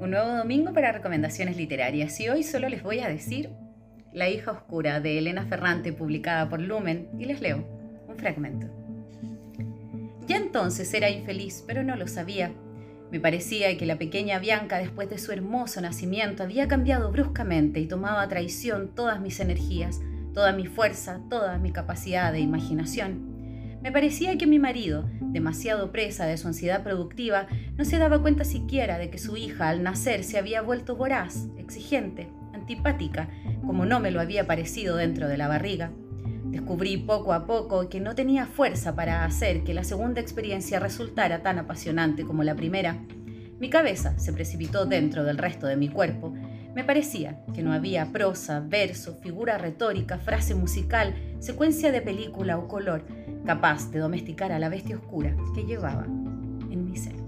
Un nuevo domingo para recomendaciones literarias y hoy solo les voy a decir La hija oscura de Elena Ferrante publicada por Lumen y les leo un fragmento. Ya entonces era infeliz, pero no lo sabía. Me parecía que la pequeña Bianca después de su hermoso nacimiento había cambiado bruscamente y tomaba a traición todas mis energías, toda mi fuerza, toda mi capacidad de imaginación. Me parecía que mi marido, demasiado presa de su ansiedad productiva, no se daba cuenta siquiera de que su hija al nacer se había vuelto voraz, exigente, antipática, como no me lo había parecido dentro de la barriga. Descubrí poco a poco que no tenía fuerza para hacer que la segunda experiencia resultara tan apasionante como la primera. Mi cabeza se precipitó dentro del resto de mi cuerpo. Me parecía que no había prosa, verso, figura retórica, frase musical, secuencia de película o color capaz de domesticar a la bestia oscura que llevaba en mi ser.